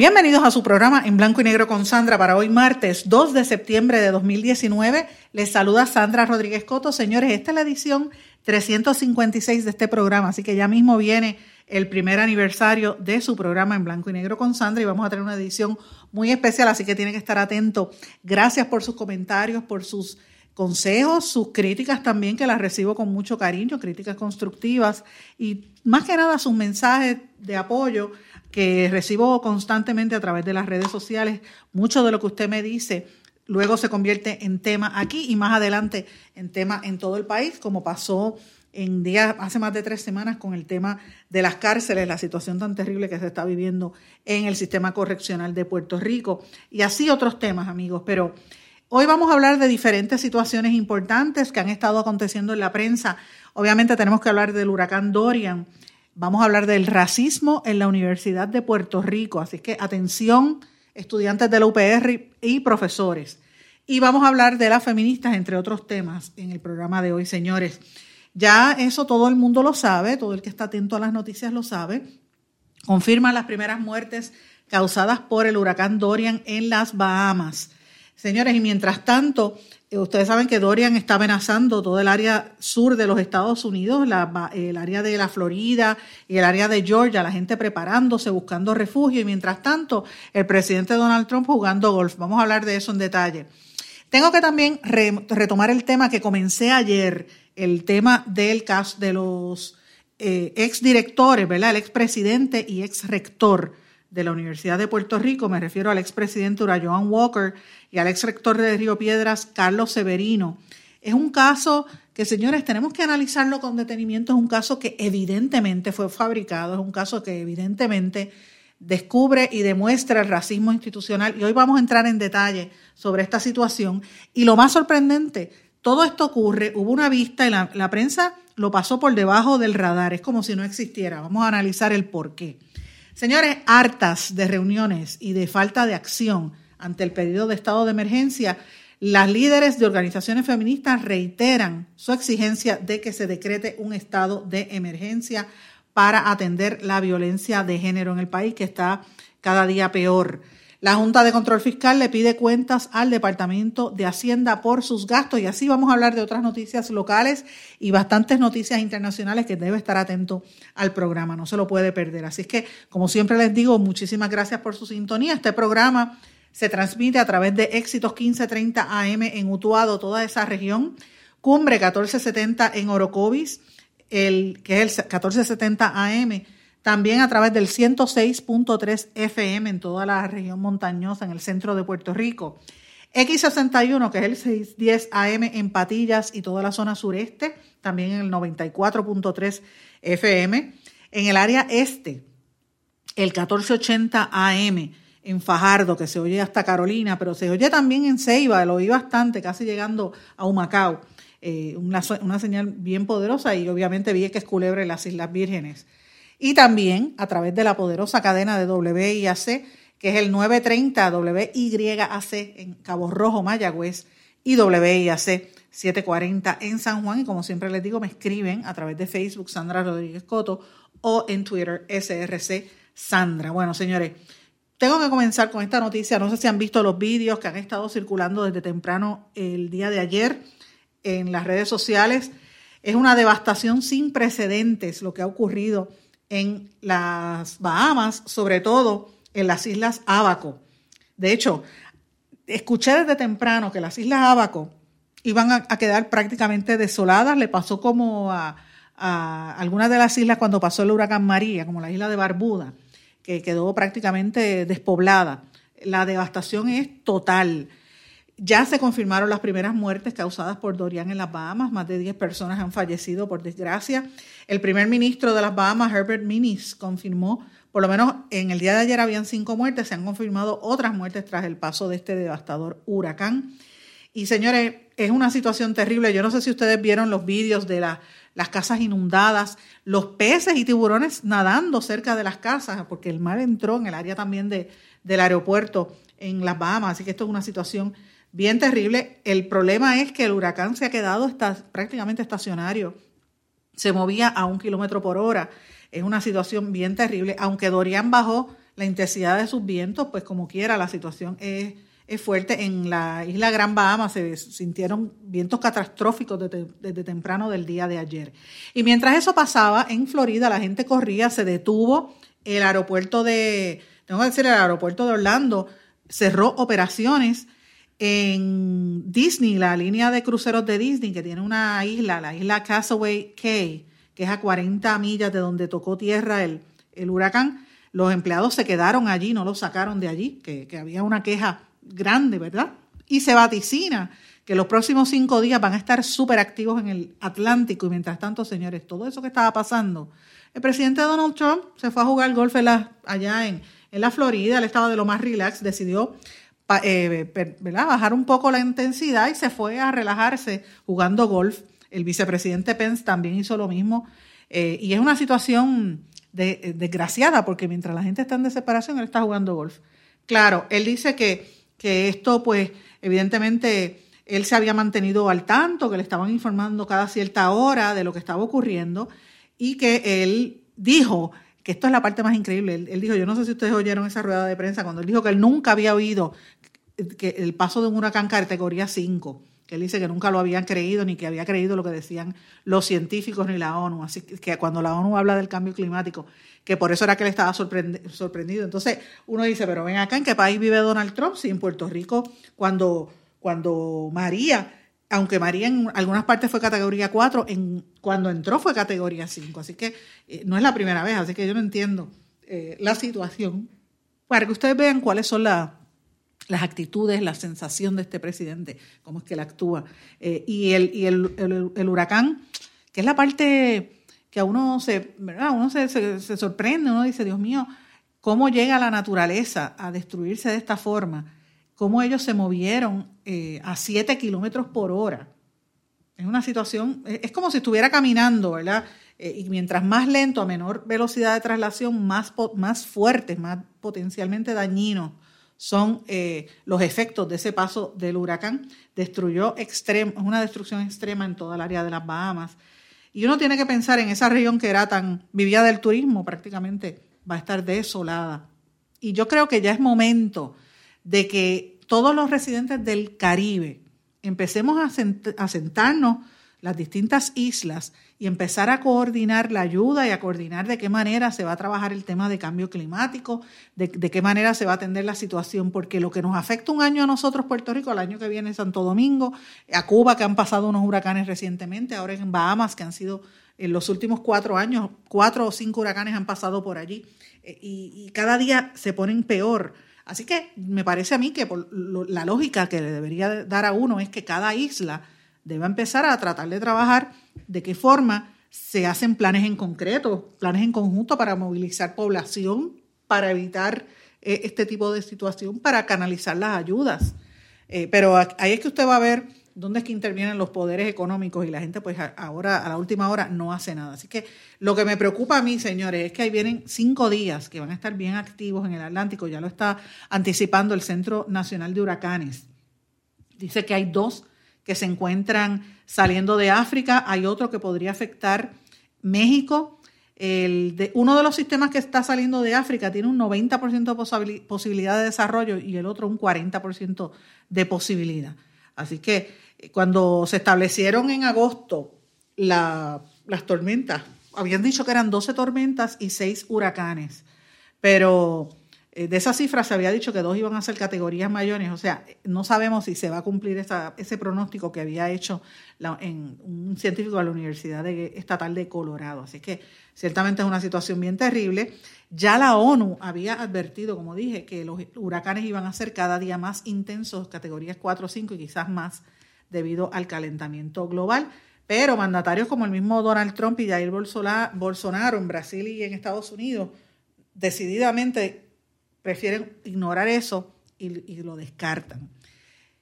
Bienvenidos a su programa en blanco y negro con Sandra para hoy martes 2 de septiembre de 2019. Les saluda Sandra Rodríguez Coto. Señores, esta es la edición 356 de este programa, así que ya mismo viene el primer aniversario de su programa en blanco y negro con Sandra y vamos a tener una edición muy especial, así que tienen que estar atentos. Gracias por sus comentarios, por sus consejos, sus críticas también, que las recibo con mucho cariño, críticas constructivas y más que nada sus mensajes de apoyo que recibo constantemente a través de las redes sociales. Mucho de lo que usted me dice luego se convierte en tema aquí y más adelante en tema en todo el país, como pasó en días, hace más de tres semanas con el tema de las cárceles, la situación tan terrible que se está viviendo en el sistema correccional de Puerto Rico y así otros temas, amigos. Pero hoy vamos a hablar de diferentes situaciones importantes que han estado aconteciendo en la prensa. Obviamente tenemos que hablar del huracán Dorian, vamos a hablar del racismo en la Universidad de Puerto Rico, así que atención, estudiantes de la UPR y profesores. Y vamos a hablar de las feministas, entre otros temas, en el programa de hoy, señores. Ya eso todo el mundo lo sabe, todo el que está atento a las noticias lo sabe. Confirman las primeras muertes causadas por el huracán Dorian en las Bahamas. Señores, y mientras tanto, ustedes saben que Dorian está amenazando todo el área sur de los Estados Unidos, el área de la Florida y el área de Georgia, la gente preparándose, buscando refugio, y mientras tanto, el presidente Donald Trump jugando golf. Vamos a hablar de eso en detalle. Tengo que también retomar el tema que comencé ayer el tema del caso de los eh, ex directores, ¿verdad? El ex presidente y ex rector de la Universidad de Puerto Rico, me refiero al ex presidente Joan Walker y al ex rector de Río Piedras, Carlos Severino. Es un caso que, señores, tenemos que analizarlo con detenimiento. Es un caso que evidentemente fue fabricado, es un caso que evidentemente descubre y demuestra el racismo institucional. Y hoy vamos a entrar en detalle sobre esta situación. Y lo más sorprendente, todo esto ocurre, hubo una vista y la, prensa lo pasó por debajo del radar, es como si no existiera. Vamos a analizar el por qué. Señores, hartas de reuniones y de falta de acción ante el pedido de estado de emergencia, las líderes de organizaciones feministas reiteran su exigencia de que se decrete un estado de emergencia para atender la violencia de género en el país, que está cada día peor. La Junta de Control Fiscal le pide cuentas al Departamento de Hacienda por sus gastos y así vamos a hablar de otras noticias locales y bastantes noticias internacionales que debe estar atento al programa, no se lo puede perder. Así es que, como siempre les digo, muchísimas gracias por su sintonía. Este programa se transmite a través de Éxitos 1530 AM en Utuado, toda esa región, Cumbre 1470 en Orocovis, el, que es el 1470 AM también a través del 106.3 FM en toda la región montañosa en el centro de Puerto Rico. X61, que es el 610 AM en Patillas y toda la zona sureste, también en el 94.3 FM. En el área este, el 1480 AM en Fajardo, que se oye hasta Carolina, pero se oye también en Ceiba, lo oí bastante, casi llegando a Humacao. Eh, una, una, señal bien poderosa y obviamente vi que es Culebre las Islas Vírgenes y también a través de la poderosa cadena de WIAC, que es el 930 WYAC en Cabo Rojo, Mayagüez, y WIAC 740 en San Juan. Y como siempre les digo, me escriben a través de Facebook Sandra Rodríguez Coto o en Twitter SRC Sandra. Bueno, señores, tengo que comenzar con esta noticia. No sé si han visto los vídeos que han estado circulando desde temprano el día de ayer en las redes sociales. Es una devastación sin precedentes lo que ha ocurrido en las Bahamas, sobre todo en las Islas Abaco. De hecho, escuché desde temprano que las Islas Abaco iban a, quedar prácticamente desoladas. Le pasó como a, algunas de las islas cuando pasó el huracán María, como la isla de Barbuda, que quedó prácticamente despoblada. La devastación es total. Ya se confirmaron las primeras muertes causadas por Dorian en las Bahamas. Más de 10 personas han fallecido por desgracia. El primer ministro de las Bahamas, Herbert Minis, confirmó, por lo menos en el día de ayer habían cinco muertes, se han confirmado otras muertes tras el paso de este devastador huracán. Y señores, es una situación terrible. Yo no sé si ustedes vieron los vídeos de las casas inundadas, los peces y tiburones nadando cerca de las casas, porque el mar entró en el área también de, del aeropuerto en las Bahamas. Así que esto es una situación bien terrible. El problema es que el huracán se ha quedado prácticamente estacionario. Se movía a un kilómetro por hora. Es una situación bien terrible. Aunque Dorian bajó la intensidad de sus vientos, pues como quiera, la situación es, es fuerte. En la isla Gran Bahama se sintieron vientos catastróficos desde, desde temprano del día de ayer. Y mientras eso pasaba, en Florida la gente corría, se detuvo el aeropuerto de, tengo que decir, el aeropuerto de Orlando cerró operaciones en Disney, la línea de cruceros de Disney, que tiene una isla, la isla Castaway Cay, que es a 40 millas de donde tocó tierra el, el huracán, los empleados se quedaron allí, no los sacaron de allí, que, que había una queja grande, ¿verdad? Y se vaticina que los próximos cinco días van a estar súper activos en el Atlántico. Y mientras tanto, señores, todo eso que estaba pasando, el presidente Donald Trump se fue a jugar golf allá en, en la Florida, él estaba de lo más relax, decidió eh, bajar un poco la intensidad y se fue a relajarse jugando golf. El vicepresidente Pence también hizo lo mismo. Eh, y es una situación de, desgraciada porque mientras la gente está en desesperación, él está jugando golf. Claro, él dice que, que esto, pues, evidentemente, él se había mantenido al tanto, que le estaban informando cada cierta hora de lo que estaba ocurriendo y que él dijo que esto es la parte más increíble. Él, dijo, yo no sé si ustedes oyeron esa rueda de prensa, cuando él dijo que él nunca había oído que el paso de un huracán categoría 5, que él dice que nunca lo habían creído, ni que había creído lo que decían los científicos ni la ONU. Así que cuando la ONU habla del cambio climático, que por eso era que él estaba sorprendido. Entonces uno dice, pero ven acá, ¿en qué país vive Donald Trump? Si en Puerto Rico, cuando, cuando María aunque María en algunas partes fue categoría 4, en, cuando entró fue categoría 5. Así que eh, no es la primera vez, así que yo no entiendo eh, la situación. Para que ustedes vean cuáles son las actitudes, la sensación de este presidente, cómo es que él actúa. Eh, y el, y el, huracán, que es la parte que a uno se. Uno se, se sorprende, uno dice, Dios mío, ¿cómo llega la naturaleza a destruirse de esta forma? cómo ellos se movieron eh, a 7 kilómetros por hora. Es una situación, es como si estuviera caminando, ¿verdad? Eh, y mientras más lento, a menor velocidad de traslación, más, más fuertes, más potencialmente dañinos son eh, los efectos de ese paso del huracán. Destruyó extremo, una destrucción extrema en toda el área de las Bahamas. Y uno tiene que pensar en esa región que era tan, vivía del turismo prácticamente, va a estar desolada. Y yo creo que ya es momento de que todos los residentes del Caribe empecemos a, sentarnos las distintas islas y empezar a coordinar la ayuda y a coordinar de qué manera se va a trabajar el tema de cambio climático, de, qué manera se va a atender la situación, porque lo que nos afecta un año a nosotros, Puerto Rico, al año que viene Santo Domingo, a Cuba, que han pasado unos huracanes recientemente, ahora en Bahamas, que han sido en los últimos cuatro años, cuatro o cinco huracanes han pasado por allí, eh, y cada día se ponen peor. Así que me parece a mí que por la lógica que le debería dar a uno es que cada isla deba empezar a tratar de trabajar de qué forma se hacen planes en concreto, planes en conjunto para movilizar población, para evitar eh, este tipo de situación, para canalizar las ayudas. Eh, pero ahí es que usted va a ver dónde es que intervienen los poderes económicos y la gente pues ahora a la última hora no hace nada. Así que lo que me preocupa a mí, señores, es que ahí vienen cinco días que van a estar bien activos en el Atlántico, ya lo está anticipando el Centro Nacional de Huracanes. Dice que hay dos que se encuentran saliendo de África, hay otro que podría afectar México. El de, uno de los sistemas que está saliendo de África tiene un 90% de posibilidad de desarrollo y el otro un 40% de posibilidad. Así que eh, cuando se establecieron en agosto las tormentas, habían dicho que eran 12 tormentas y 6 huracanes, pero de esa cifra se había dicho que dos iban a ser categorías mayores, o sea, no sabemos si se va a cumplir ese pronóstico que había hecho un científico de la Universidad Estatal de Colorado. Así que ciertamente es una situación bien terrible. Ya la ONU había advertido, como dije, que los huracanes iban a ser cada día más intensos, categorías 4 o 5 y quizás más debido al calentamiento global. Pero mandatarios como el mismo Donald Trump y Jair Bolsonaro en Brasil y en Estados Unidos decididamente prefieren ignorar eso y, lo descartan.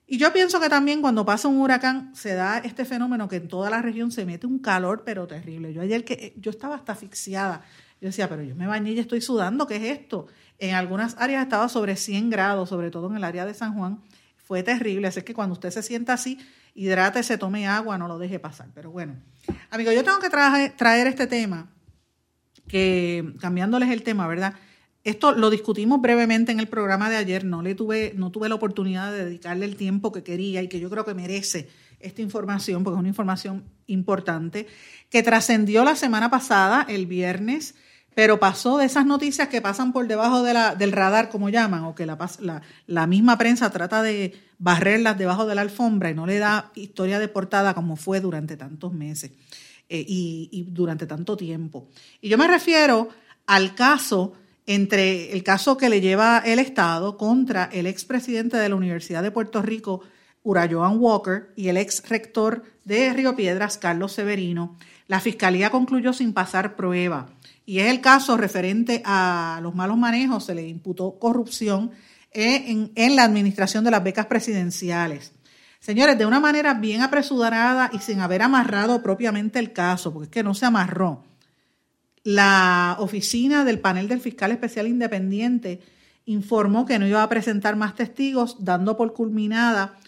Y yo pienso que también cuando pasa un huracán se da este fenómeno que en toda la región se mete un calor pero terrible. Yo ayer que yo estaba hasta asfixiada. Yo decía, pero yo me bañé y estoy sudando, ¿qué es esto? En algunas áreas estaba sobre 100 grados, sobre todo en el área de San Juan. Fue terrible, así que cuando usted se sienta así, hidrátese, tome agua, no lo deje pasar. Pero bueno, amigo, yo tengo que traer este tema, que cambiándoles el tema, ¿verdad? Esto lo discutimos brevemente en el programa de ayer, no, le tuve, no tuve la oportunidad de dedicarle el tiempo que quería y que yo creo que merece esta información, porque es una información importante, que trascendió la semana pasada, el viernes, pero pasó de esas noticias que pasan por debajo de la, del radar, como llaman, o que la, la, misma prensa trata de barrerlas debajo de la alfombra y no le da historia de portada como fue durante tantos meses eh, y, y durante tanto tiempo. Y yo me refiero al caso entre el caso que le lleva el Estado contra el expresidente de la Universidad de Puerto Rico, Urayoan Walker, y el ex rector de Río Piedras, Carlos Severino, la fiscalía concluyó sin pasar prueba. Y es el caso referente a los malos manejos, se le imputó corrupción en, en la administración de las becas presidenciales. Señores, de una manera bien apresurada y sin haber amarrado propiamente el caso, porque es que no se amarró la oficina del panel del fiscal especial independiente informó que no iba a presentar más testigos, dando por culminada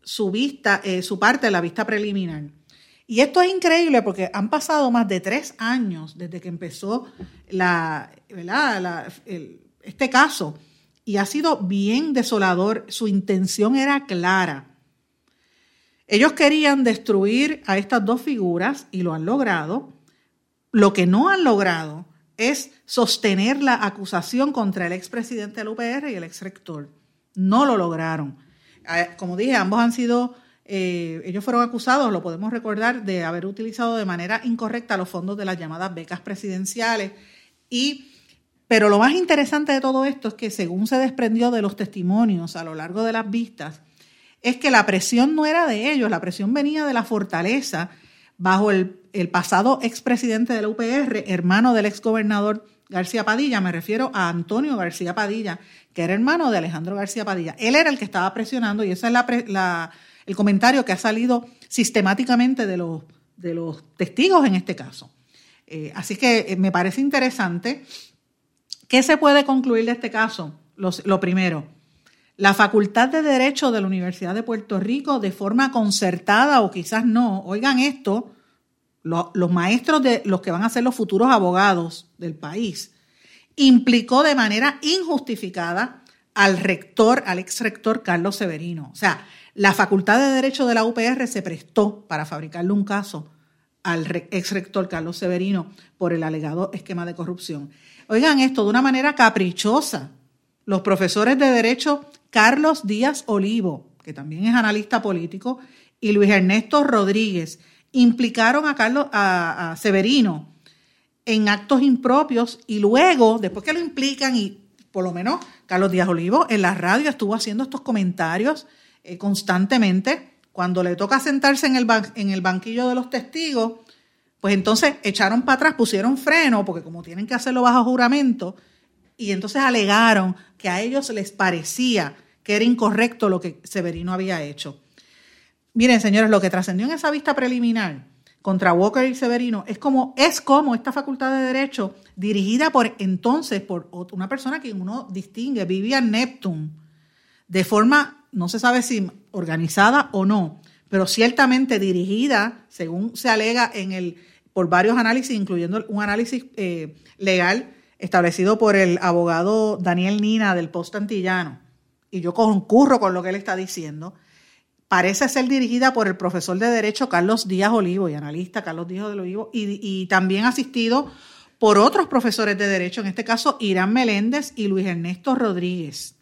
su vista, eh, su parte de la vista preliminar. Y esto es increíble porque han pasado más de tres años desde que empezó este caso y ha sido bien desolador. Su intención era clara. Ellos querían destruir a estas dos figuras y lo han logrado. Lo que no han logrado es sostener la acusación contra el expresidente del UPR y el exrector. No lo lograron. Eh, como dije, ambos han sido, eh, ellos fueron acusados, lo podemos recordar, de haber utilizado de manera incorrecta los fondos de las llamadas becas presidenciales. Y, pero lo más interesante de todo esto es que según se desprendió de los testimonios a lo largo de las vistas, es que la presión no era de ellos, la presión venía de la fortaleza bajo el, pasado expresidente de la UPR, hermano del exgobernador García Padilla, me refiero a Antonio García Padilla, que era hermano de Alejandro García Padilla. Él era el que estaba presionando y ese es el comentario que ha salido sistemáticamente de los, de los testigos en este caso. Eh, así que eh, me parece interesante. ¿Qué se puede concluir de este caso? lo primero, la Facultad de Derecho de la Universidad de Puerto Rico, de forma concertada o quizás no, oigan esto, los maestros de los que van a ser los futuros abogados del país, implicó de manera injustificada al rector, al ex rector Carlos Severino. O sea, la Facultad de Derecho de la UPR se prestó para fabricarle un caso al ex rector Carlos Severino por el alegado esquema de corrupción. Oigan esto de una manera caprichosa. Los profesores de Derecho Carlos Díaz Olivo, que también es analista político, y Luis Ernesto Rodríguez implicaron a Carlos a, Severino en actos impropios y luego, después que lo implican y por lo menos Carlos Díaz Olivo en la radio estuvo haciendo estos comentarios eh, constantemente. Cuando le toca sentarse en el, en el banquillo de los testigos, pues entonces echaron para atrás, pusieron freno, porque como tienen que hacerlo bajo juramento, y entonces alegaron que a ellos les parecía que era incorrecto lo que Severino había hecho. Miren, señores, lo que trascendió en esa vista preliminar contra Walker y Severino es como, es como esta facultad de derecho dirigida por entonces por una persona que uno distingue, Vivian Neptune, de forma, no se sabe si organizada o no, pero ciertamente dirigida, según se alega en el, por varios análisis, incluyendo un análisis eh, legal establecido por el abogado Daniel Nina del Post Antillano, y yo concurro con lo que él está diciendo, parece ser dirigida por el profesor de Derecho Carlos Díaz Olivo y analista Carlos Díaz Olivo, y, también asistido por otros profesores de derecho, en este caso Irán Meléndez y Luis Ernesto Rodríguez.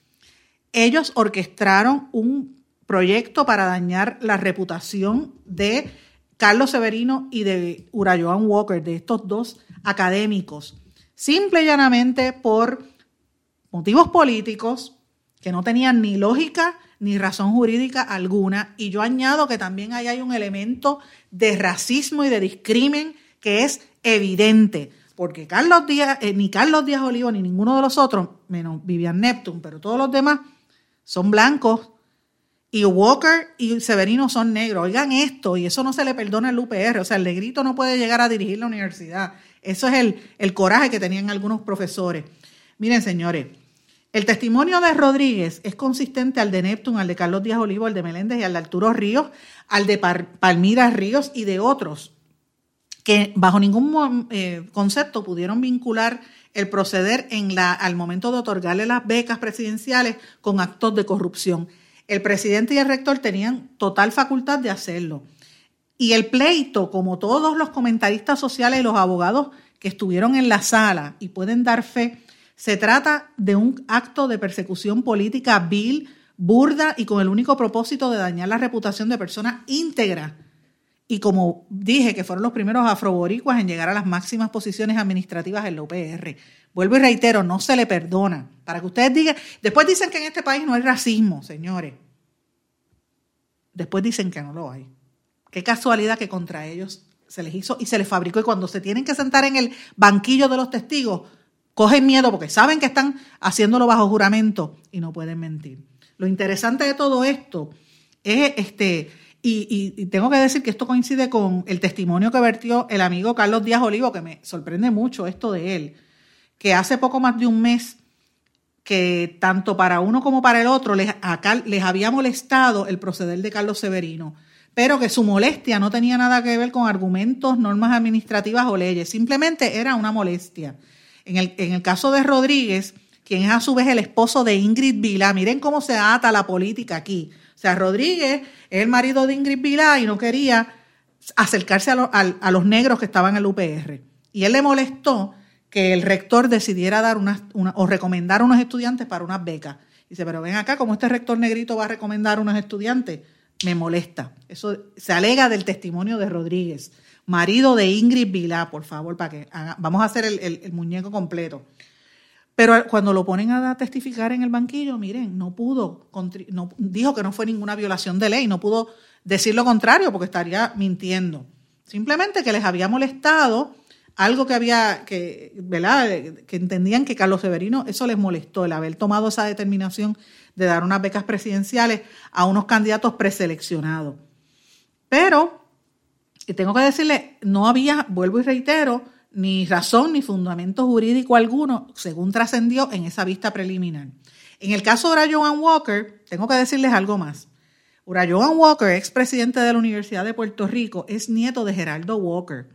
Ellos orquestaron un proyecto para dañar la reputación de Carlos Severino y de Urayoan Walker, de estos dos académicos, simple y llanamente por motivos políticos que no tenían ni lógica ni razón jurídica alguna. Y yo añado que también ahí hay un elemento de racismo y de discrimen que es evidente, porque Carlos Díaz, eh, ni Carlos Díaz Olivo ni ninguno de los otros, menos Vivian Neptune, pero todos los demás son blancos y Walker y Severino son negros. Oigan esto, y eso no se le perdona al UPR. O sea, el negrito no puede llegar a dirigir la universidad. Eso es el, el coraje que tenían algunos profesores. Miren, señores, el testimonio de Rodríguez es consistente al de Neptune, al de Carlos Díaz Olivo, al de Meléndez y al de Arturo Ríos, al de Palmira Ríos y de otros que bajo ningún eh, concepto pudieron vincular el proceder en la, al momento de otorgarle las becas presidenciales con actos de corrupción. El presidente y el rector tenían total facultad de hacerlo. Y el pleito, como todos los comentaristas sociales y los abogados que estuvieron en la sala y pueden dar fe, se trata de un acto de persecución política vil, burda y con el único propósito de dañar la reputación de personas íntegras. Y como dije, que fueron los primeros afroboricuas en llegar a las máximas posiciones administrativas en la UPR. Vuelvo y reitero, no se le perdona. Para que ustedes digan, después dicen que en este país no hay racismo, señores. Después dicen que no lo hay. Qué casualidad que contra ellos se les hizo y se les fabricó. Y cuando se tienen que sentar en el banquillo de los testigos, cogen miedo porque saben que están haciéndolo bajo juramento y no pueden mentir. Lo interesante de todo esto es este. Y, tengo que decir que esto coincide con el testimonio que vertió el amigo Carlos Díaz Olivo, que me sorprende mucho esto de él que hace poco más de un mes que tanto para uno como para el otro les, les había molestado el proceder de Carlos Severino, pero que su molestia no tenía nada que ver con argumentos, normas administrativas o leyes, simplemente era una molestia. En el, en el caso de Rodríguez, quien es a su vez el esposo de Ingrid Vila, miren cómo se ata la política aquí. O sea, Rodríguez es el marido de Ingrid Vila y no quería acercarse a, a los negros que estaban en el UPR. Y él le molestó que el rector decidiera dar unas, o recomendar a unos estudiantes para unas becas. Dice, pero ven acá, ¿cómo este rector negrito va a recomendar a unos estudiantes? Me molesta. Eso se alega del testimonio de Rodríguez, marido de Ingrid Vilá, por favor, para que vamos a hacer el, muñeco completo. Pero cuando lo ponen a testificar en el banquillo, miren, no pudo, dijo que no fue ninguna violación de ley, no pudo decir lo contrario porque estaría mintiendo. Simplemente que les había molestado algo que había, que, ¿verdad? Que entendían que Carlos Severino, eso les molestó, el haber tomado esa determinación de dar unas becas presidenciales a unos candidatos preseleccionados. Pero, y tengo que decirle, no había, vuelvo y reitero, ni razón ni fundamento jurídico alguno, según trascendió en esa vista preliminar. En el caso de Joan Walker, tengo que decirles algo más. Joan Walker, expresidente de la Universidad de Puerto Rico, es nieto de Geraldo Walker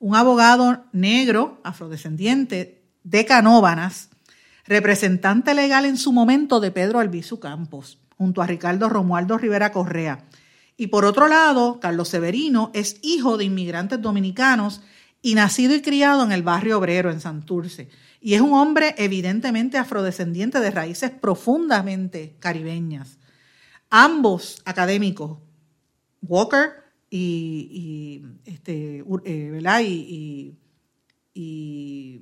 un abogado negro, afrodescendiente, de Canóbanas, representante legal en su momento de Pedro Albizu Campos, junto a Ricardo Romualdo Rivera Correa. Y por otro lado, Carlos Severino es hijo de inmigrantes dominicanos y nacido y criado en el barrio obrero en Santurce. Y es un hombre evidentemente afrodescendiente de raíces profundamente caribeñas. Ambos académicos, Walker y, este, eh, y,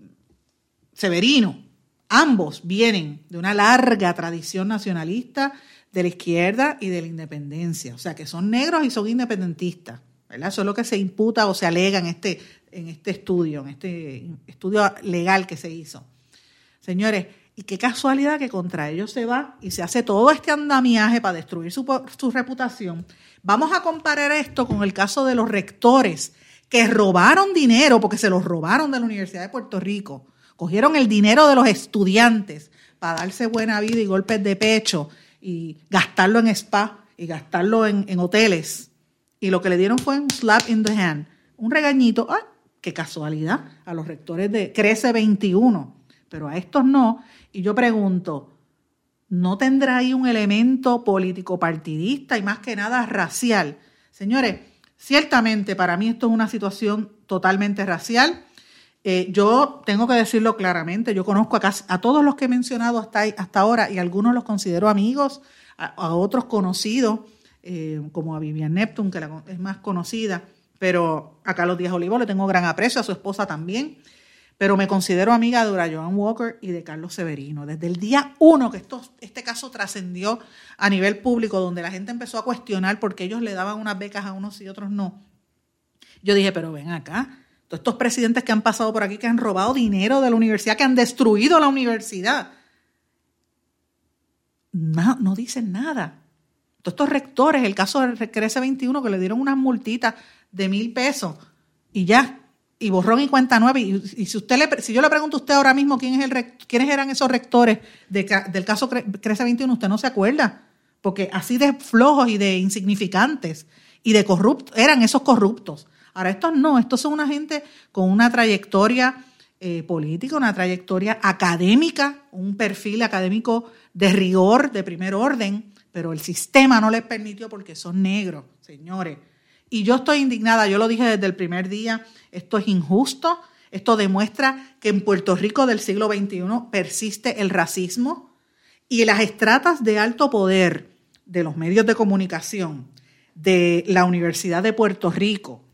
Severino, ambos vienen de una larga tradición nacionalista de la izquierda y de la independencia, o sea que son negros y son independentistas, ¿verdad? Eso es lo que se imputa o se alega en este, en este estudio, en este estudio legal que se hizo. Señores, y qué casualidad que contra ellos se va y se hace todo este andamiaje para destruir su, su reputación Vamos a comparar esto con el caso de los rectores que robaron dinero, porque se los robaron de la Universidad de Puerto Rico. Cogieron el dinero de los estudiantes para darse buena vida y golpes de pecho y gastarlo en spa y gastarlo en, hoteles. Y lo que le dieron fue un slap in the hand, un regañito. ¡Ah! ¡Qué casualidad! A los rectores de Crece 21, pero a estos no. Y yo pregunto, no tendrá ahí un elemento político partidista y más que nada racial. Señores, ciertamente para mí esto es una situación totalmente racial. Eh, yo tengo que decirlo claramente, yo conozco a, todos los que he mencionado hasta, hasta ahora y algunos los considero amigos, a, otros conocidos, eh, como a Vivian Neptune, que es más conocida, pero a Carlos Díaz Olivo le tengo gran aprecio, a su esposa también, pero me considero amiga de Joan Walker y de Carlos Severino. Desde el día uno que esto, este caso trascendió a nivel público, donde la gente empezó a cuestionar por qué ellos le daban unas becas a unos y otros no, yo dije, pero ven acá, todos estos presidentes que han pasado por aquí, que han robado dinero de la universidad, que han destruido la universidad, no, no dicen nada. Todos estos rectores, el caso del Crece 21, que le dieron unas multitas de mil pesos y ya, y borrón y cuenta nueva. Y, si usted le, si yo le pregunto a usted ahora mismo quién es el, quiénes eran esos rectores del caso Crece 21, usted no se acuerda, porque así de flojos y de insignificantes y de corruptos, eran esos corruptos. Ahora, estos no, estos son una gente con una trayectoria eh, política, una trayectoria académica, un perfil académico de rigor, de primer orden, pero el sistema no les permitió porque son negros, señores. Y yo estoy indignada, yo lo dije desde el primer día, esto es injusto, esto demuestra que en Puerto Rico del siglo XXI persiste el racismo y las estratas de alto poder de los medios de comunicación, de la Universidad de Puerto Rico,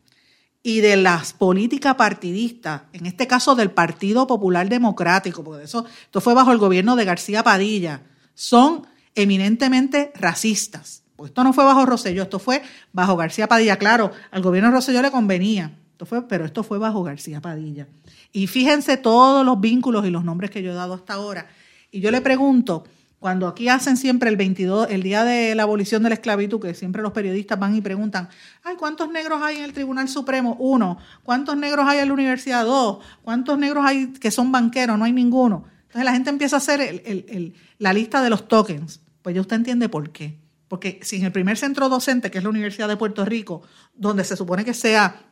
y de las políticas partidistas, en este caso del Partido Popular Democrático, porque eso, esto fue bajo el gobierno de García Padilla, son eminentemente racistas. Pues esto no fue bajo Roselló, esto fue bajo García Padilla. Claro, al gobierno de Roselló le convenía, esto fue, pero esto fue bajo García Padilla. Y fíjense todos los vínculos y los nombres que yo he dado hasta ahora. Y yo le pregunto, cuando aquí hacen siempre el 22, el día de la abolición de la esclavitud, que siempre los periodistas van y preguntan, ay, ¿cuántos negros hay en el Tribunal Supremo? Uno. ¿Cuántos negros hay en la universidad? Dos. ¿Cuántos negros hay que son banqueros? No hay ninguno. Entonces la gente empieza a hacer la lista de los tokens. Pues ya usted entiende por qué. Porque si en el primer centro docente, que es la Universidad de Puerto Rico, donde se supone que sea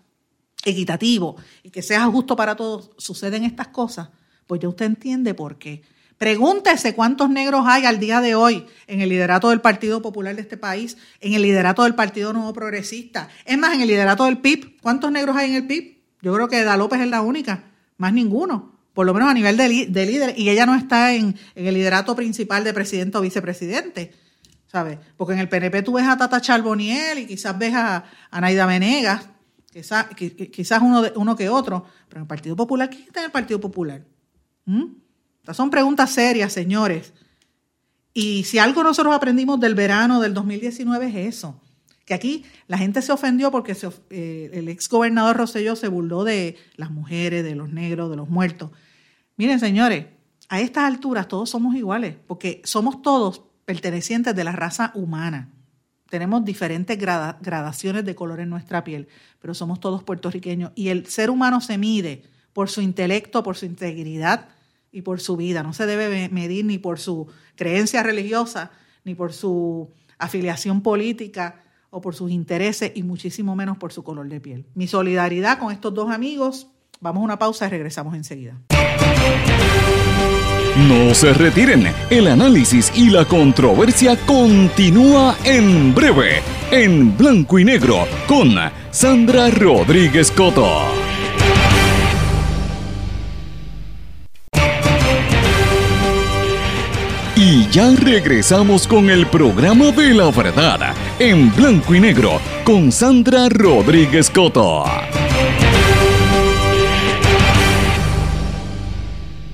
equitativo y que sea justo para todos, suceden estas cosas, pues ya usted entiende por qué. Pregúntese cuántos negros hay al día de hoy en el liderato del Partido Popular de este país, en el liderato del Partido Nuevo Progresista. Es más, en el liderato del PIB. ¿Cuántos negros hay en el PIB? Yo creo que Da López es la única, más ninguno, por lo menos a nivel de, líder. Y ella no está en, el liderato principal de presidente o vicepresidente, ¿sabes? Porque en el PNP tú ves a Tata Charboniel y quizás ves a, Naida Venegas, quizás, quizás uno, de, uno que otro, pero en el Partido Popular, ¿quién está en el Partido Popular? ¿Mm? Son preguntas serias, señores. Y si algo nosotros aprendimos del verano del 2019 es eso, que aquí la gente se ofendió porque eh, el ex gobernador Rosselló se burló de las mujeres, de los negros, de los muertos. Miren, señores, a estas alturas todos somos iguales, porque somos todos pertenecientes de la raza humana. Tenemos diferentes gradaciones de color en nuestra piel, pero somos todos puertorriqueños. Y el ser humano se mide por su intelecto, por su integridad, y por su vida. No se debe medir ni por su creencia religiosa, ni por su afiliación política o por sus intereses y muchísimo menos por su color de piel. Mi solidaridad con estos dos amigos. Vamos a una pausa y regresamos enseguida. No se retiren, el análisis y la controversia continúa en breve, en blanco y negro, con Sandra Rodríguez Coto. Y ya regresamos con el programa de la verdad, en blanco y negro, con Sandra Rodríguez Coto.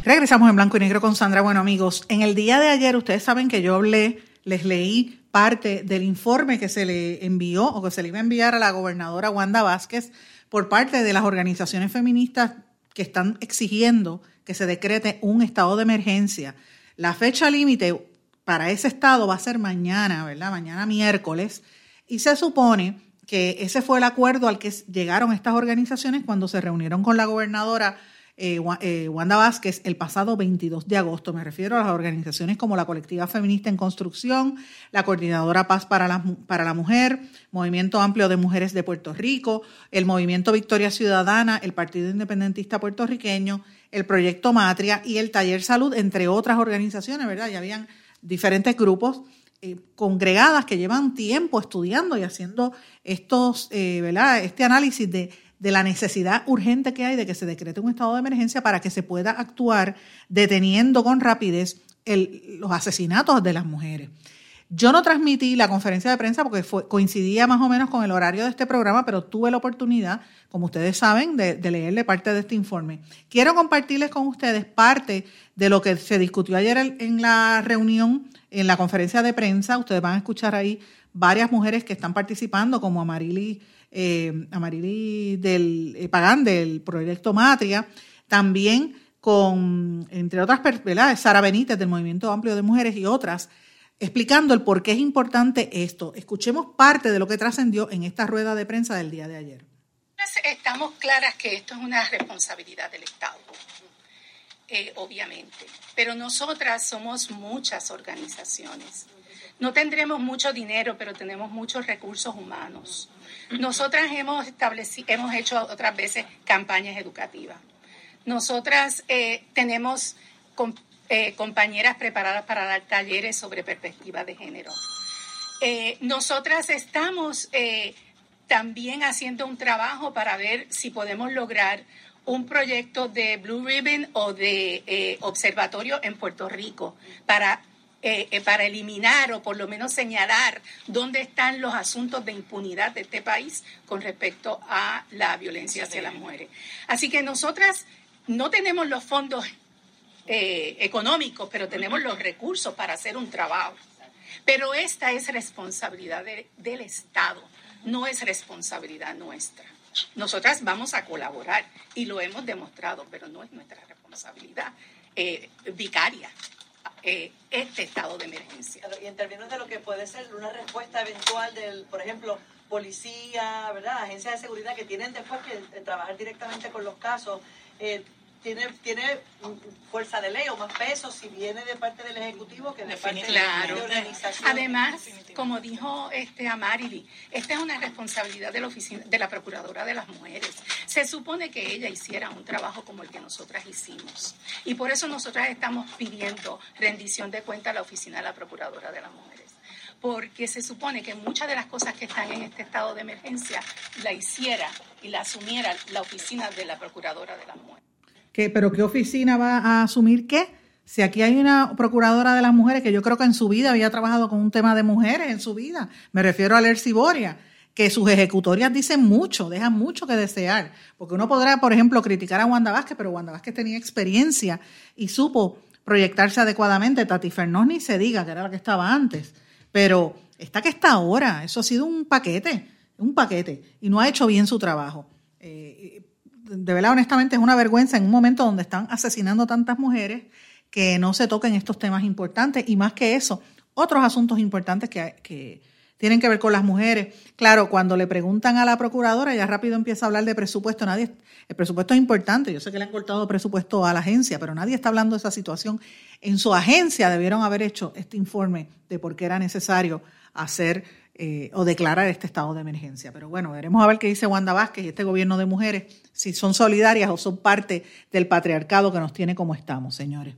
Regresamos en blanco y negro con Sandra. Bueno amigos, en el día de ayer ustedes saben que yo hablé, les leí parte del informe que se le envió o que se le iba a enviar a la gobernadora Wanda Vázquez por parte de las organizaciones feministas que están exigiendo que se decrete un estado de emergencia la fecha límite para ese estado va a ser mañana, ¿verdad? Mañana miércoles. Y se supone que ese fue el acuerdo al que llegaron estas organizaciones cuando se reunieron con la gobernadora eh, eh, Wanda Vázquez el pasado 22 de agosto. Me refiero a las organizaciones como la Colectiva Feminista en Construcción, la Coordinadora Paz para la, para la Mujer, Movimiento Amplio de Mujeres de Puerto Rico, el Movimiento Victoria Ciudadana, el Partido Independentista Puertorriqueño, el Proyecto Matria y el Taller Salud, entre otras organizaciones, ¿verdad? Ya habían diferentes grupos eh, congregadas que llevan tiempo estudiando y haciendo estos, eh, ¿verdad? Este análisis de, de la necesidad urgente que hay de que se decrete un estado de emergencia para que se pueda actuar deteniendo con rapidez los asesinatos de las mujeres. Yo no transmití la conferencia de prensa porque coincidía más o menos con el horario de este programa, pero tuve la oportunidad, como ustedes saben, de, leerle parte de este informe. Quiero compartirles con ustedes parte de lo que se discutió ayer en la reunión, en la conferencia de prensa. Ustedes van a escuchar ahí varias mujeres que están participando, como Amarili, eh, Amarili del eh, Pagán, del proyecto Matria. También con, entre otras, ¿verdad? Sara Benítez del Movimiento Amplio de Mujeres y otras explicando el por qué es importante esto. Escuchemos parte de lo que trascendió en esta rueda de prensa del día de ayer. Estamos claras que esto es una responsabilidad del Estado, eh, obviamente, pero nosotras somos muchas organizaciones. No tendremos mucho dinero, pero tenemos muchos recursos humanos. Nosotras hemos, establecido, hemos hecho otras veces campañas educativas. Nosotras eh, tenemos eh, compañeras preparadas para dar talleres sobre perspectiva de género. Eh, nosotras estamos eh, también haciendo un trabajo para ver si podemos lograr un proyecto de Blue Ribbon o de observatorio en Puerto Rico para, para eliminar o por lo menos señalar dónde están los asuntos de impunidad de este país con respecto a la violencia hacia las mujeres. Así que nosotras no tenemos los fondos eh, económicos, pero tenemos los recursos para hacer un trabajo. Pero esta es responsabilidad del Estado, no es responsabilidad nuestra. Nosotras vamos a colaborar y lo hemos demostrado, pero no es nuestra responsabilidad eh, vicaria eh, este estado de emergencia. Y en términos de lo que puede ser una respuesta eventual del, por ejemplo, policía, ¿verdad? Agencias de seguridad que tienen después que trabajar directamente con los casos. Eh, tiene, tiene fuerza de ley o más peso si viene de parte del Ejecutivo que de parte de la organización. Además, como dijo este Amarili, esta es una responsabilidad de la, oficina, de la Procuradora de las Mujeres. Se supone que ella hiciera un trabajo como el que nosotras hicimos. Y por eso nosotras estamos pidiendo rendición de cuenta a la Oficina de la Procuradora de las Mujeres porque se supone que muchas de las cosas que están en este estado de emergencia la hiciera y la asumiera la oficina de la Procuradora de las Mujeres. ¿Pero qué oficina va a asumir qué? Si aquí hay una procuradora de las mujeres que yo creo que en su vida había trabajado con un tema de mujeres en su vida, me refiero a Lercy Boria, que sus ejecutorias dicen mucho, dejan mucho que desear. Porque uno podrá, por ejemplo, criticar a Wanda Vázquez, pero Wanda Vázquez tenía experiencia y supo proyectarse adecuadamente. Tati Fernós ni se diga, que era la que estaba antes. Pero esta que está ahora, eso ha sido un paquete, un paquete, y no ha hecho bien su trabajo. Eh, de verdad, honestamente, es una vergüenza en un momento donde están asesinando tantas mujeres que no se toquen estos temas importantes y más que eso, otros asuntos importantes que, tienen que ver con las mujeres. Claro, cuando le preguntan a la procuradora, ya rápido empieza a hablar de presupuesto. Nadie, el presupuesto es importante. Yo sé que le han cortado presupuesto a la agencia, pero nadie está hablando de esa situación. En su agencia debieron haber hecho este informe de por qué era necesario hacer eh, o declarar este estado de emergencia. Pero bueno, veremos a ver qué dice Wanda Vázquez y este gobierno de mujeres, si son solidarias o son parte del patriarcado que nos tiene como estamos, señores.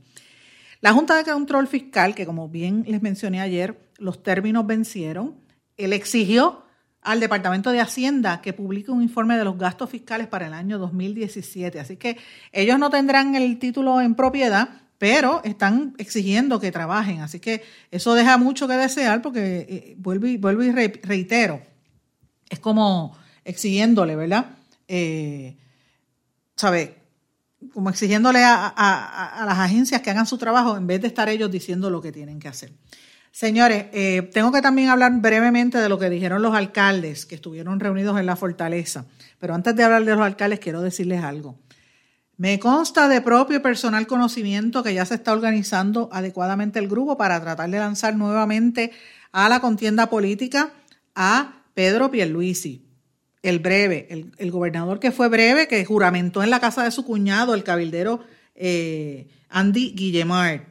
La Junta de Control Fiscal, que como bien les mencioné ayer, los términos vencieron, él exigió al Departamento de Hacienda que publique un informe de los gastos fiscales para el año 2017. Así que ellos no tendrán el título en propiedad, pero están exigiendo que trabajen. Así que eso deja mucho que desear porque, eh, vuelvo, y, vuelvo y reitero, es como exigiéndole, ¿verdad? Eh, ¿Sabe? Como exigiéndole a, las agencias que hagan su trabajo en vez de estar ellos diciendo lo que tienen que hacer. Señores, eh, tengo que también hablar brevemente de lo que dijeron los alcaldes que estuvieron reunidos en la fortaleza. Pero antes de hablar de los alcaldes, quiero decirles algo. Me consta de propio y personal conocimiento que ya se está organizando adecuadamente el grupo para tratar de lanzar nuevamente a la contienda política a Pedro Pierluisi, el breve, el, gobernador que fue breve, que juramentó en la casa de su cuñado, el cabildero eh, Andy Guillemard.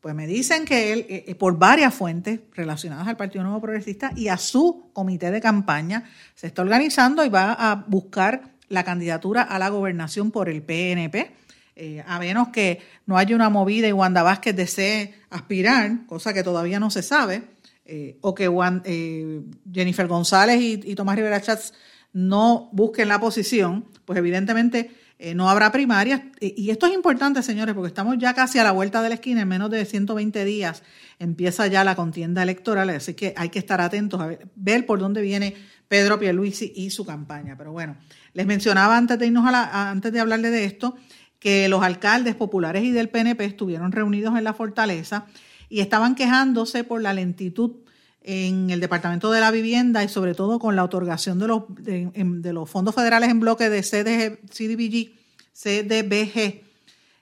Pues me dicen que él, eh, eh, por varias fuentes relacionadas al Partido Nuevo Progresista y a su comité de campaña, se está organizando y va a buscar la candidatura a la gobernación por el PNP, eh, a menos que no haya una movida y Wanda Vázquez desee aspirar, cosa que todavía no se sabe, eh, o que eh, Jennifer González y, Tomás Rivera Chats no busquen la posición, pues evidentemente no habrá primarias. Y esto es importante, señores, porque estamos ya casi a la vuelta de la esquina, en menos de 120 días empieza ya la contienda electoral, así que hay que estar atentos a ver, por dónde viene Pedro Pierluisi y su campaña. Pero bueno, les mencionaba antes de irnos a la, antes de hablarle de esto, que los alcaldes populares y del PNP estuvieron reunidos en la fortaleza y estaban quejándose por la lentitud en el Departamento de la Vivienda y sobre todo con la otorgación de los, de, los fondos federales en bloque de CDBG, CDBG,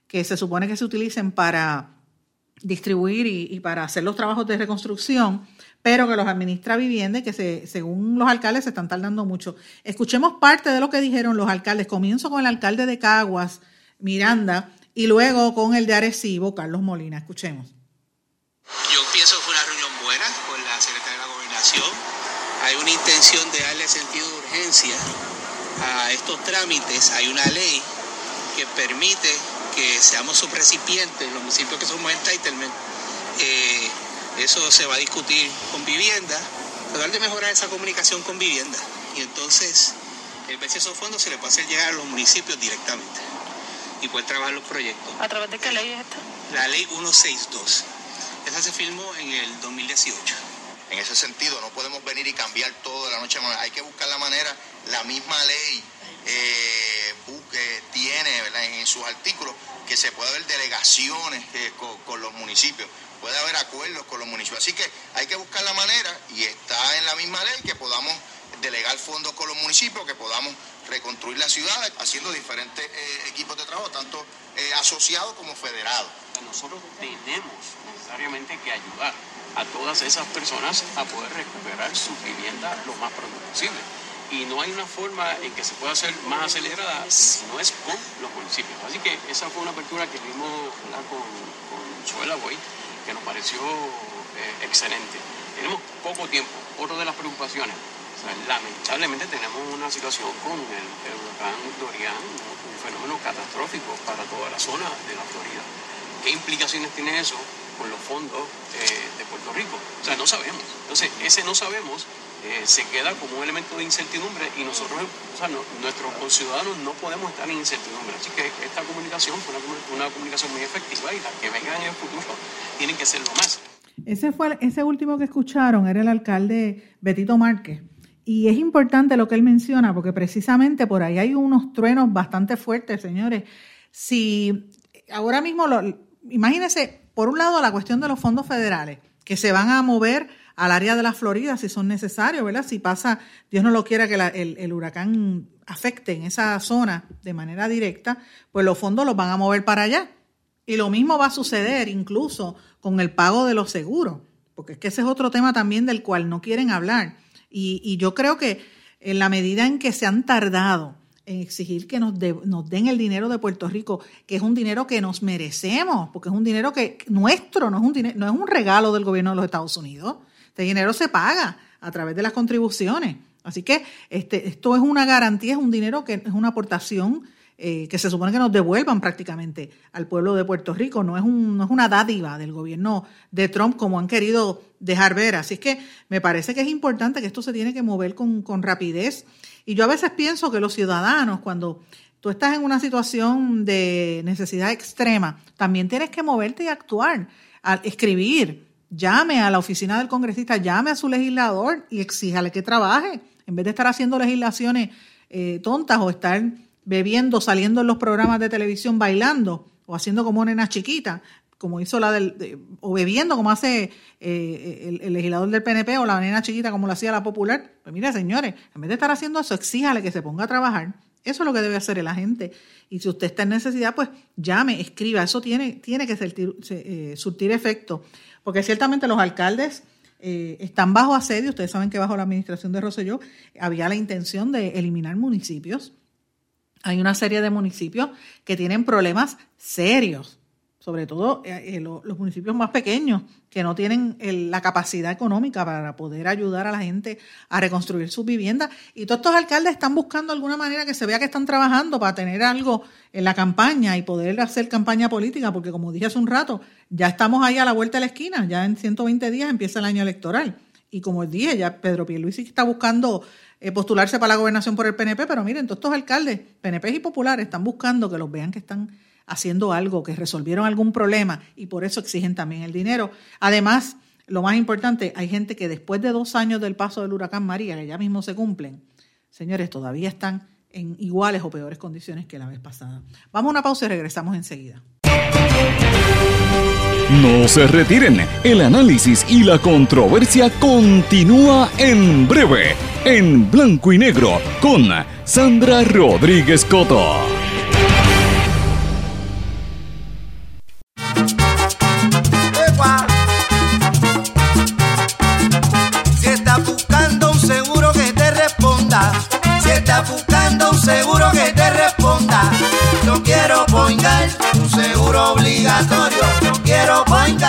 que se supone que se utilicen para distribuir y, para hacer los trabajos de reconstrucción, pero que los administra vivienda y que se, según los alcaldes se están tardando mucho. Escuchemos parte de lo que dijeron los alcaldes. Comienzo con el alcalde de Caguas, Miranda, y luego con el de Arecibo, Carlos Molina. Escuchemos. Yo pienso que fue una reunión buena con la secretaria de la Gobernación. Hay una intención de darle sentido de urgencia a estos trámites. Hay una ley que permite que seamos sus recipientes, los municipios que somos entitlement. Eh, eso se va a discutir con vivienda, tratar de mejorar esa comunicación con vivienda. Y entonces, el ver si esos fondos se le puede hacer llegar a los municipios directamente y poder trabajar los proyectos. ¿A través de qué ley es esta? La ley 162. Esa se firmó en el 2018. En ese sentido, no podemos venir y cambiar todo de la noche a la mañana. Hay que buscar la manera, la misma ley eh, tiene en sus artículos que se puede haber delegaciones eh, con, los municipios, puede haber acuerdos con los municipios. Así que hay que buscar la manera y está en la misma ley que podamos delegar fondos con los municipios, que podamos reconstruir la ciudad haciendo diferentes eh, equipos de trabajo, tanto asociados como federados. Nosotros tenemos necesariamente que ayudar a todas esas personas a poder recuperar su vivienda lo más pronto posible y no hay una forma en que se pueda hacer más acelerada si no es con los municipios. Así que esa fue una apertura que vimos con, con Suela Boy, que nos pareció eh, excelente. Tenemos poco tiempo. Otra de las preocupaciones, lamentablemente tenemos una situación con el, huracán Dorian, un fenómeno catastrófico para toda la zona de la Florida. ¿Qué implicaciones tiene eso con los fondos eh, de Puerto Rico? O sea, no sabemos. Entonces, ese no sabemos eh, se queda como un elemento de incertidumbre y nosotros, o sea, nuestros conciudadanos no podemos estar en incertidumbre. Así que esta comunicación fue una, comunicación muy efectiva y las que vengan en el futuro tienen que ser lo más. Ese, fue, ese último que escucharon era el alcalde Betito Márquez. Y es importante lo que él menciona, porque precisamente por ahí hay unos truenos bastante fuertes, señores. Si ahora mismo, lo, imagínense, por un lado, la cuestión de los fondos federales, que se van a mover al área de la Florida si son necesarios, ¿verdad? Si pasa, Dios no lo quiera, que el, huracán afecte en esa zona de manera directa, pues los fondos los van a mover para allá. Y lo mismo va a suceder incluso con el pago de los seguros, porque es que ese es otro tema también del cual no quieren hablar. Y, y yo creo que en la medida en que se han tardado en exigir que nos, den el dinero de Puerto Rico, que es un dinero que nos merecemos, porque es un dinero que nuestro, no es un, dinero, no es un regalo del gobierno de los Estados Unidos. Este dinero se paga a través de las contribuciones. Así que este, esto es una garantía, es un dinero que es una aportación eh, que se supone que nos devuelvan prácticamente al pueblo de Puerto Rico. No es, un, no es una dádiva del gobierno de Trump como han querido dejar ver. Así que me parece que es importante que esto se tiene que mover con, con rapidez. Y yo a veces pienso que los ciudadanos, cuando tú estás en una situación de necesidad extrema, también tienes que moverte y actuar, a escribir, llame a la oficina del congresista, llame a su legislador y exíjale que trabaje, en vez de estar haciendo legislaciones eh, tontas o estar bebiendo, saliendo en los programas de televisión bailando o haciendo como nena chiquita, como hizo la del, o bebiendo como hace eh, el, legislador del PNP o la nena chiquita como lo hacía la popular. Pues mira, señores, en vez de estar haciendo eso, exíjale que se ponga a trabajar. Eso es lo que debe hacer el agente. Y si usted está en necesidad, pues llame, escriba. Eso tiene, tiene que eh, surtir efecto porque ciertamente los alcaldes eh, están bajo asedio. Ustedes saben que bajo la administración de Rosselló había la intención de eliminar municipios. Hay una serie de municipios que tienen problemas serios sobre todo eh, eh, los municipios más pequeños que no tienen la capacidad económica para poder ayudar a la gente a reconstruir sus viviendas. Y todos estos alcaldes están buscando alguna manera que se vea que están trabajando para tener algo en la campaña y poder hacer campaña política, porque como dije hace un rato, ya estamos ahí a la vuelta de la esquina, ya en 120 días empieza el año electoral. Y como dije, ya Pedro Pierluisi está buscando eh, postularse para la gobernación por el PNP, pero miren, todos estos alcaldes, PNP y populares, están buscando que los vean que están haciendo algo, que resolvieron algún problema y por eso exigen también el dinero. Además, lo más importante, hay gente que después de dos años del paso del huracán María, que ya mismo se cumplen, señores, todavía están en iguales o peores condiciones que la vez pasada. Vamos a una pausa y regresamos enseguida. No se retiren, el análisis y la controversia continúa en breve, en blanco y negro, con Sandra Rodríguez Coto.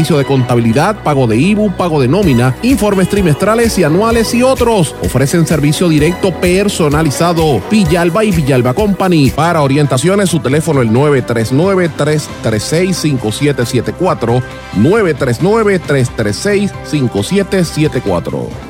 servicio de contabilidad, pago de IBU, pago de nómina, informes trimestrales y anuales y otros. Ofrecen servicio directo personalizado. Villalba y Villalba Company. Para orientaciones, su teléfono el 939-336-5774. 939-336-5774.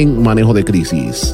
manejo de crisis.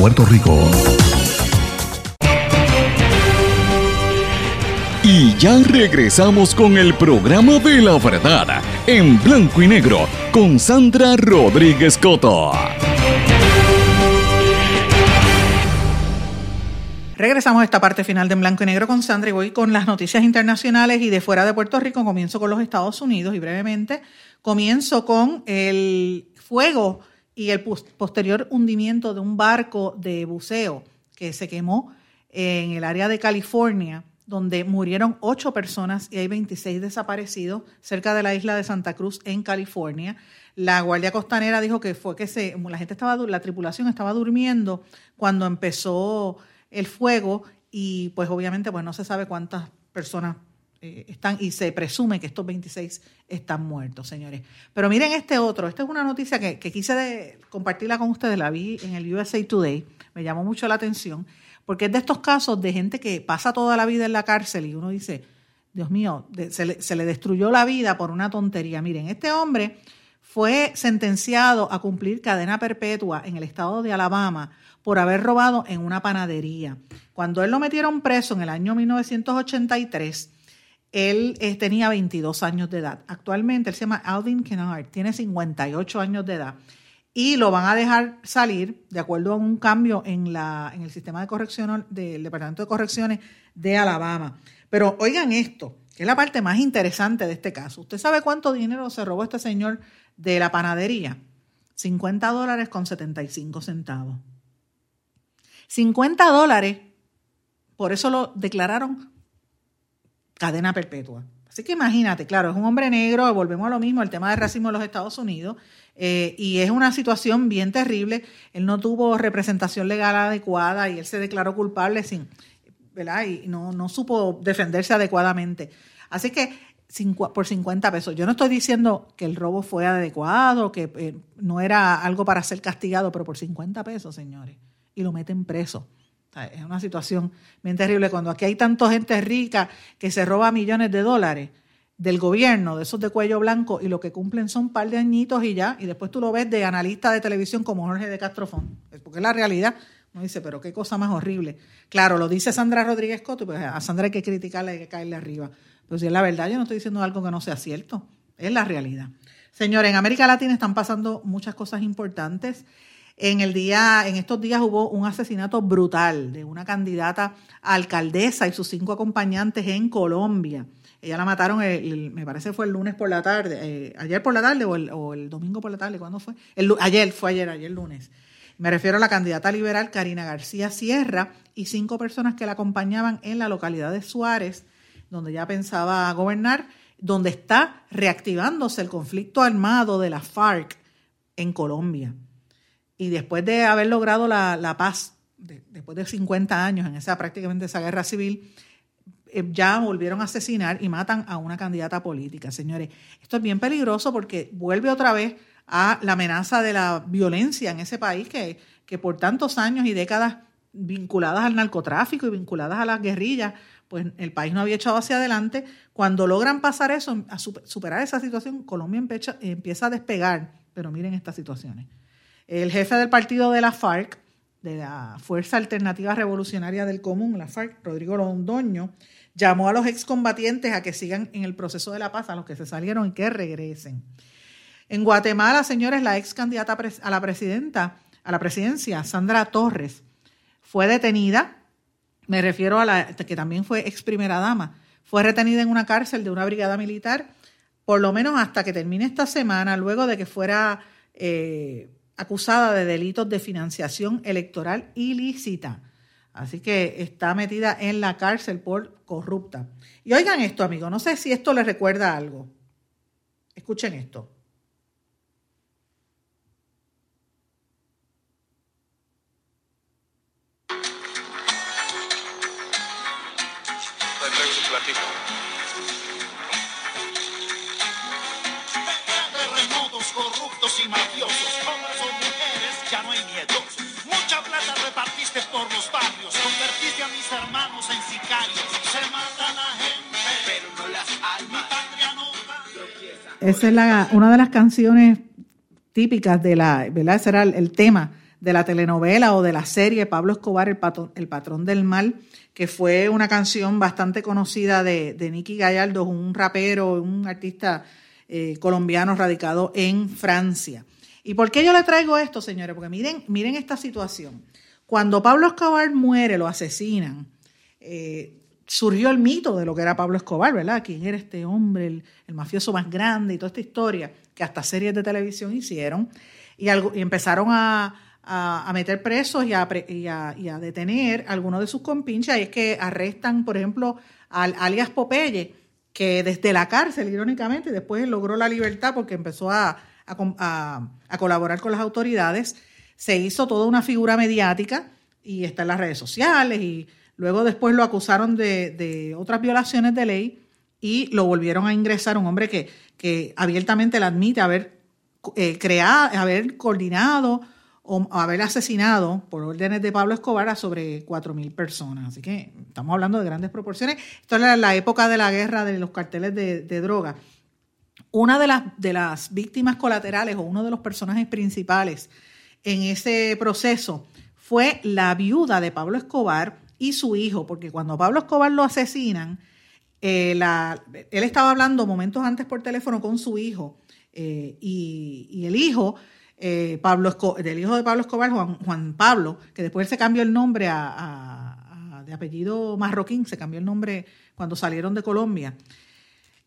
Rico. Y ya regresamos con el programa de la verdad, en blanco y negro, con Sandra Rodríguez Coto. Regresamos a esta parte final de En Blanco y Negro con Sandra y voy con las noticias internacionales y de fuera de Puerto Rico. Comienzo con los Estados Unidos y brevemente comienzo con el fuego y el posterior hundimiento de un barco de buceo que se quemó en el área de California, donde murieron ocho personas y hay 26 desaparecidos cerca de la isla de Santa Cruz en California. La Guardia Costanera dijo que fue que se, la gente estaba, la tripulación estaba durmiendo cuando empezó el fuego y pues obviamente pues no se sabe cuántas personas eh, están y se presume que estos 26 están muertos, señores. Pero miren este otro, esta es una noticia que, quise compartirla con ustedes, la vi en el USA Today, me llamó mucho la atención, porque es de estos casos de gente que pasa toda la vida en la cárcel y uno dice, Dios mío, se le destruyó la vida por una tontería. Miren, este hombre fue sentenciado a cumplir cadena perpetua en el estado de Alabama por haber robado en una panadería. Cuando él lo metieron preso en el año 1983, él eh, tenía 22 años de edad. Actualmente él se llama Alvin Kennard, tiene 58 años de edad. Y lo van a dejar salir de acuerdo a un cambio en, la, en el sistema de corrección del Departamento de Correcciones de Alabama. Pero oigan esto, que es la parte más interesante de este caso. ¿Usted sabe cuánto dinero se robó este señor de la panadería? 50 dólares con 75 centavos. 50 dólares, por eso lo declararon cadena perpetua. Así que imagínate, claro, es un hombre negro, volvemos a lo mismo, el tema del racismo en los Estados Unidos, eh, y es una situación bien terrible. Él no tuvo representación legal adecuada y él se declaró culpable sin, ¿verdad? Y no, no supo defenderse adecuadamente. Así que por 50 pesos. Yo no estoy diciendo que el robo fue adecuado, que eh, no era algo para ser castigado, pero por 50 pesos, señores, y lo meten preso. Es una situación bien terrible cuando aquí hay tanta gente rica que se roba millones de dólares del gobierno, de esos de cuello blanco, y lo que cumplen son un par de añitos y ya, y después tú lo ves de analista de televisión como Jorge de Castrofón, porque es la realidad. Uno dice, pero qué cosa más horrible. Claro, lo dice Sandra Rodríguez Coto, pues a Sandra hay que criticarle, hay que caerle arriba. Pero si es la verdad, yo no estoy diciendo algo que no sea cierto, es la realidad. Señores, en América Latina están pasando muchas cosas importantes. En el día, en estos días hubo un asesinato brutal de una candidata alcaldesa y sus cinco acompañantes en Colombia. Ella la mataron, me parece fue el lunes por la tarde, eh, ayer por la tarde o el, domingo por la tarde, ¿cuándo fue? El, ayer, fue ayer, ayer lunes. Me refiero a la candidata liberal Karina García Sierra y cinco personas que la acompañaban en la localidad de Suárez, donde ya pensaba gobernar, donde está reactivándose el conflicto armado de la FARC en Colombia. Y después de haber logrado la, paz, después de 50 años en esa prácticamente esa guerra civil, eh, ya volvieron a asesinar y matan a una candidata política. Señores, esto es bien peligroso porque vuelve otra vez a la amenaza de la violencia en ese país que, que por tantos años y décadas vinculadas al narcotráfico y vinculadas a las guerrillas, pues el país no había echado hacia adelante. Cuando logran pasar eso, a superar esa situación, Colombia empieza, empieza a despegar. Pero miren estas situaciones. El jefe del partido de la FARC, de la Fuerza Alternativa Revolucionaria del Común, la FARC, Rodrigo Londoño, llamó a los excombatientes a que sigan en el proceso de la paz, a los que se salieron y que regresen. En Guatemala, señores, la ex candidata a la presidenta, a la presidencia, Sandra Torres, fue detenida. Me refiero a la que también fue ex primera dama. Fue retenida en una cárcel de una brigada militar, por lo menos hasta que termine esta semana, luego de que fuera eh, acusada de delitos de financiación electoral ilícita. Así que está metida en la cárcel por corrupta. Y oigan esto, amigos, no sé si esto les recuerda algo. Escuchen esto. corruptos y mafiosos, por los barrios, convertiste a mis hermanos en sicarios. Se la gente, pero no las almas. Esa es una de las canciones típicas de la, ¿verdad? Ese era el, tema de la telenovela o de la serie Pablo Escobar, el patrón, el patrón del mal, que fue una canción bastante conocida de, de Nicky Gallardo, un rapero, un artista eh, colombiano radicado en Francia. ¿Y por qué yo le traigo esto, señores? Porque miren, miren esta situación. Cuando Pablo Escobar muere, lo asesinan, eh, surgió el mito de lo que era Pablo Escobar, ¿verdad? ¿Quién era este hombre, el, mafioso más grande y toda esta historia que hasta series de televisión hicieron? Y, empezaron a, meter presos y a, detener a algunos de sus compinches. Y es que arrestan, por ejemplo, al alias Popeye, que desde la cárcel, irónicamente, después logró la libertad porque empezó a, colaborar con las autoridades, se hizo toda una figura mediática y está en las redes sociales y luego después lo acusaron de, otras violaciones de ley y lo volvieron a ingresar, un hombre que, que abiertamente le admite haber eh, creado, haber coordinado o haber asesinado por órdenes de Pablo Escobar a sobre 4.000 personas. Así que estamos hablando de grandes proporciones. Esto era la época de la guerra de los carteles de, de droga. Una de las, de las víctimas colaterales o uno de los personajes principales en ese proceso fue la viuda de Pablo Escobar y su hijo, porque cuando Pablo Escobar lo asesinan, eh, él estaba hablando momentos antes por teléfono con su hijo eh, y, el hijo, eh, Pablo Escobar, del hijo de Pablo Escobar, Juan, Pablo, que después se cambió el nombre a, de apellido marroquín, se cambió el nombre cuando salieron de Colombia.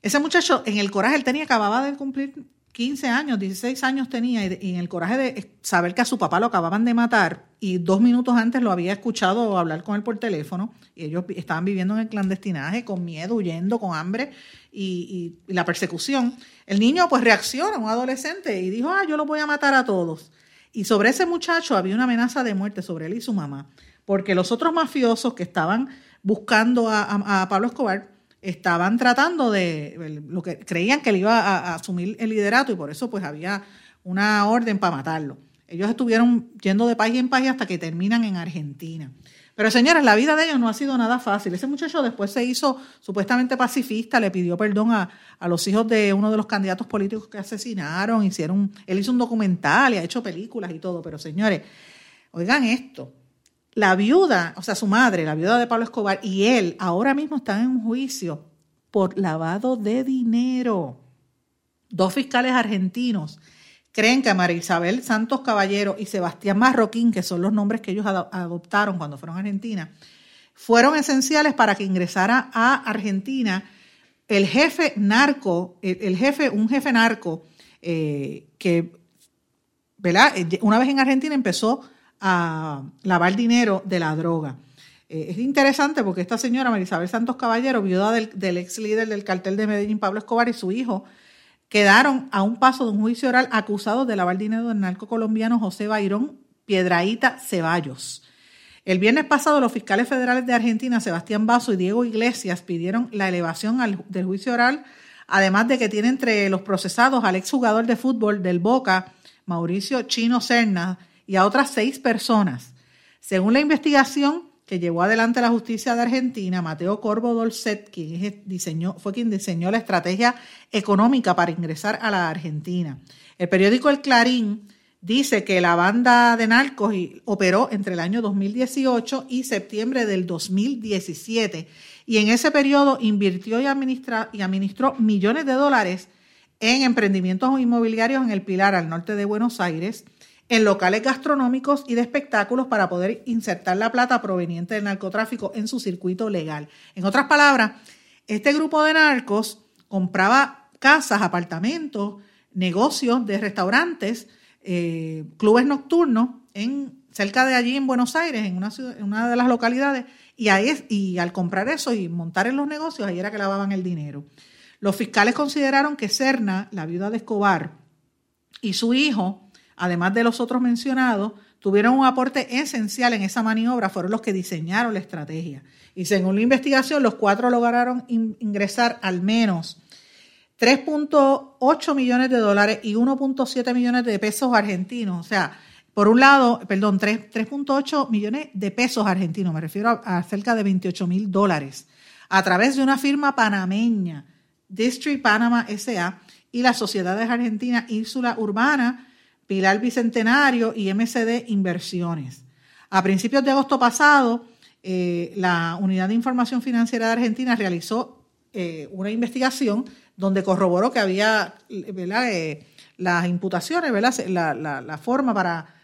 Ese muchacho, en el coraje, él tenía, acababa de cumplir 15 años, 16 años tenía, y en el coraje de saber que a su papá lo acababan de matar, y dos minutos antes lo había escuchado hablar con él por teléfono, y ellos estaban viviendo en el clandestinaje, con miedo, huyendo, con hambre, y, la persecución. El niño pues reacciona, un adolescente, y dijo, ah, yo lo voy a matar a todos. Y sobre ese muchacho había una amenaza de muerte sobre él y su mamá, porque los otros mafiosos que estaban buscando a, a Pablo Escobar, estaban tratando de, lo que creían que él iba a, a, asumir el liderato y por eso pues había una orden para matarlo. Ellos estuvieron yendo de país en país hasta que terminan en Argentina. Pero señores, la vida de ellos no ha sido nada fácil. Ese muchacho después se hizo supuestamente pacifista, le pidió perdón a, a los hijos de uno de los candidatos políticos que asesinaron, hicieron, él hizo un documental y ha hecho películas y todo, pero señores, oigan esto, la viuda, o sea, su madre, la viuda de Pablo Escobar, y él ahora mismo están en un juicio por lavado de dinero. Dos fiscales argentinos creen que María Isabel Santos Caballero y Sebastián Marroquín, que son los nombres que ellos adoptaron cuando fueron a Argentina, fueron esenciales para que ingresara a Argentina el jefe narco, el, jefe, un jefe narco eh, que, ¿verdad? Una vez en Argentina empezó a lavar dinero de la droga. Eh, es interesante porque esta señora, Marisabel Santos Caballero, viuda del, ex líder del cartel de Medellín, Pablo Escobar, y su hijo, quedaron a un paso de un juicio oral acusados de lavar dinero del narco colombiano José Bayrón Piedraíta Ceballos. El viernes pasado, los fiscales federales de Argentina, Sebastián Basso y Diego Iglesias, pidieron la elevación del juicio oral, además de que tiene entre los procesados al exjugador de fútbol del Boca, Mauricio Chino Cerna, y a otras seis personas. Según la investigación que llevó adelante la justicia de Argentina, Mateo Corvo Dolcet, quien diseñó, fue quien diseñó la estrategia económica para ingresar a la Argentina. El periódico El Clarín dice que la banda de narcos operó entre el año 2018 y septiembre del 2017 y en ese periodo invirtió y, y administró millones de dólares en emprendimientos inmobiliarios en el Pilar al norte de Buenos Aires, en locales gastronómicos y de espectáculos para poder insertar la plata proveniente del narcotráfico en su circuito legal. En otras palabras, este grupo de narcos compraba casas, apartamentos, negocios de restaurantes, eh, clubes nocturnos en cerca de allí en Buenos Aires, en una, ciudad, en una de las localidades, y, ahí, y al comprar eso y montar en los negocios, ahí era que lavaban el dinero. Los fiscales consideraron que Serna, la viuda de Escobar, y su hijo, además de los otros mencionados, tuvieron un aporte esencial en esa maniobra, fueron los que diseñaron la estrategia. Y según la investigación, los cuatro lograron in ingresar al menos 3.8 millones de dólares y 1.7 millones de pesos argentinos. O sea, por un lado, perdón, 3.8 millones de pesos argentinos, me refiero a, a cerca de 28 mil dólares, a través de una firma panameña, District Panama SA, y las sociedades argentinas Ínsula Urbana, Pilar Bicentenario y MCD Inversiones. A principios de agosto pasado, eh, la Unidad de Información Financiera de Argentina realizó eh, una investigación donde corroboró que había eh, las imputaciones, la, la, forma para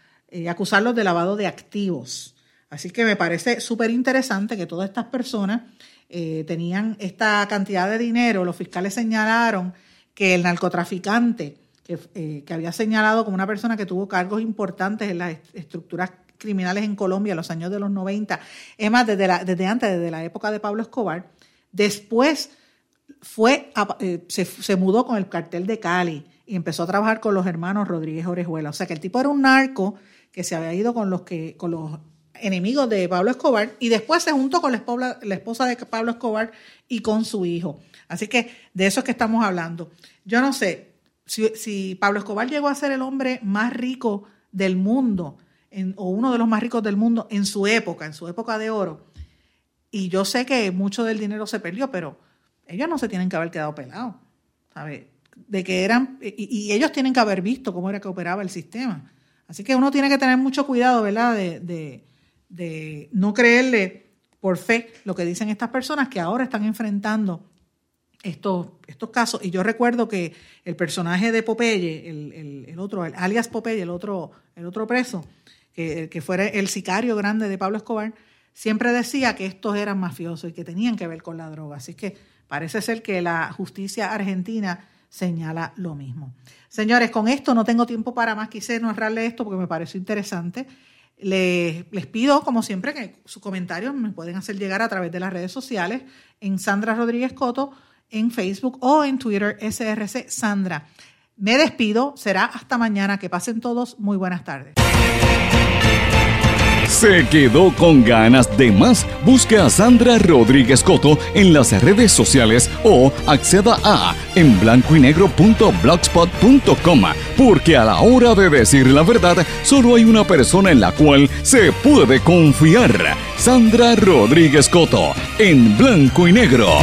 acusarlos de lavado de activos. Así que me parece súper interesante que todas estas personas tenían esta cantidad de dinero. Los fiscales señalaron que el narcotraficante que, eh, que, había señalado como una persona que tuvo cargos importantes en las estructuras criminales en Colombia en los años de los 90, es más, desde, la, antes, desde la época de Pablo Escobar, después fue, eh, se, se, mudó con el cartel de Cali y empezó a trabajar con los hermanos Rodríguez Orejuela. O sea que el tipo era un narco que se había ido con los, que, con los enemigos de Pablo Escobar y después se juntó con la esposa, la esposa de Pablo Escobar y con su hijo. Así que de eso es que estamos hablando. Yo no sé, si, Pablo Escobar llegó a ser el hombre más rico del mundo, o uno de los más ricos del mundo en su época, en su época de oro. Y yo sé que mucho del dinero se perdió, pero ellos no se tienen que haber quedado pelados, ¿sabes? De que eran, y, ellos tienen que haber visto cómo era que operaba el sistema. Así que uno tiene que tener mucho cuidado, ¿verdad? De no creerle por fe lo que dicen estas personas que ahora están enfrentando estos, estos casos. Y yo recuerdo que el personaje de Popeye, el, otro, alias Popeye, el otro, el otro preso, que, que fuera el sicario grande de Pablo Escobar, siempre decía que estos eran mafiosos y que tenían que ver con la droga. Así que parece ser que la justicia argentina señala lo mismo. Señores, con esto no tengo tiempo para más. Quise narrarle esto porque me pareció interesante. Les, les, pido, como siempre, que sus comentarios me pueden hacer llegar a través de las redes sociales en Sandra Rodríguez Coto en Facebook o en Twitter, SRC Sandra. Me despido, será hasta mañana. Que pasen todos muy buenas tardes. ¿Se quedó con ganas de más? Busque a Sandra Rodríguez Coto en las redes sociales o acceda a en blanco y porque a la hora de decir la verdad solo hay una persona en la cual se puede confiar. Sandra Rodríguez Coto en blanco y negro.